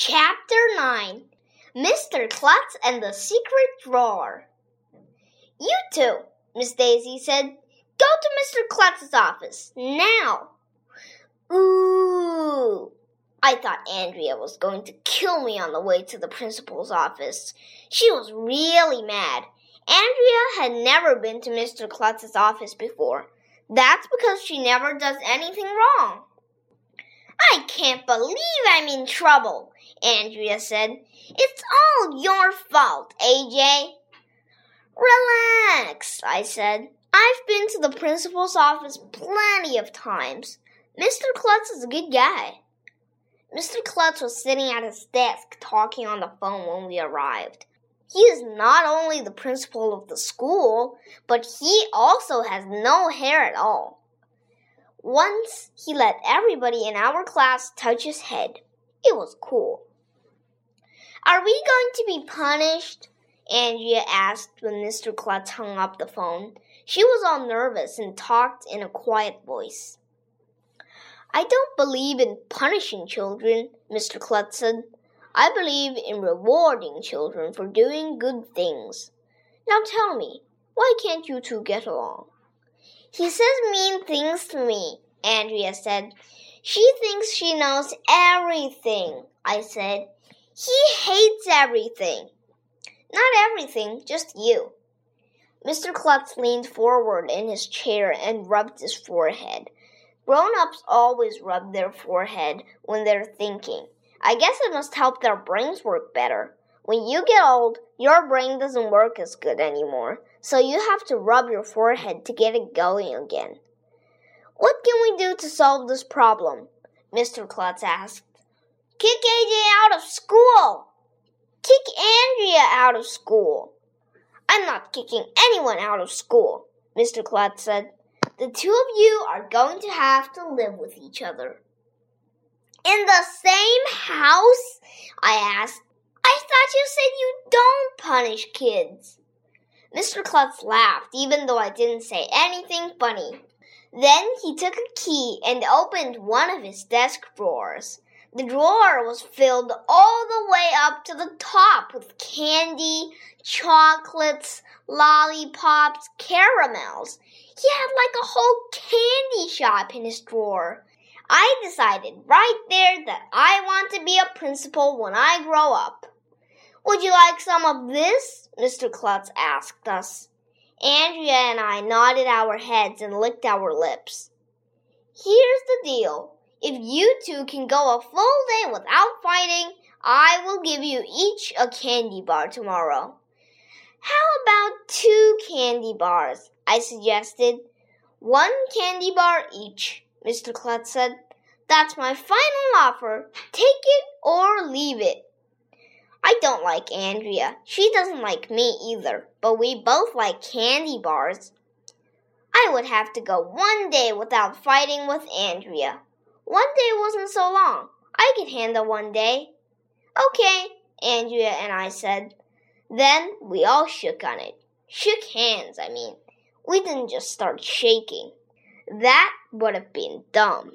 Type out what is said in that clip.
Chapter 9 Mr. Klutz and the Secret Drawer. You two, Miss Daisy said, go to Mr. Klutz's office now. Ooh. I thought Andrea was going to kill me on the way to the principal's office. She was really mad. Andrea had never been to Mr. Klutz's office before. That's because she never does anything wrong. Can't believe I'm in trouble, Andrea said. It's all your fault, AJ. Relax, I said. I've been to the principal's office plenty of times. Mr. Klutz is a good guy. Mr. Klutz was sitting at his desk talking on the phone when we arrived. He is not only the principal of the school, but he also has no hair at all. Once he let everybody in our class touch his head. It was cool. Are we going to be punished? Andrea asked when Mr. Klutz hung up the phone. She was all nervous and talked in a quiet voice. I don't believe in punishing children, Mr. Klutz said. I believe in rewarding children for doing good things. Now tell me, why can't you two get along? He says mean things to me, Andrea said. She thinks she knows everything, I said. He hates everything. Not everything, just you. Mr. Klutz leaned forward in his chair and rubbed his forehead. Grown ups always rub their forehead when they're thinking. I guess it must help their brains work better. When you get old, your brain doesn't work as good anymore, so you have to rub your forehead to get it going again. What can we do to solve this problem? Mr. Klutz asked. Kick AJ out of school! Kick Andrea out of school! I'm not kicking anyone out of school, Mr. Klutz said. The two of you are going to have to live with each other. In the same house? I asked. I thought you said you don't punish kids. Mr. Klutz laughed, even though I didn't say anything funny. Then he took a key and opened one of his desk drawers. The drawer was filled all the way up to the top with candy, chocolates, lollipops, caramels. He had like a whole candy shop in his drawer. I decided right there that I want to be a principal when I grow up. Would you like some of this? Mr. Klutz asked us. Andrea and I nodded our heads and licked our lips. Here's the deal. If you two can go a full day without fighting, I will give you each a candy bar tomorrow. How about two candy bars? I suggested. One candy bar each. Mr. Klutz said. That's my final offer. Take it or leave it. I don't like Andrea. She doesn't like me either, but we both like candy bars. I would have to go one day without fighting with Andrea. One day wasn't so long. I could handle one day. Okay, Andrea and I said. Then we all shook on it. Shook hands, I mean. We didn't just start shaking. That would have been dumb.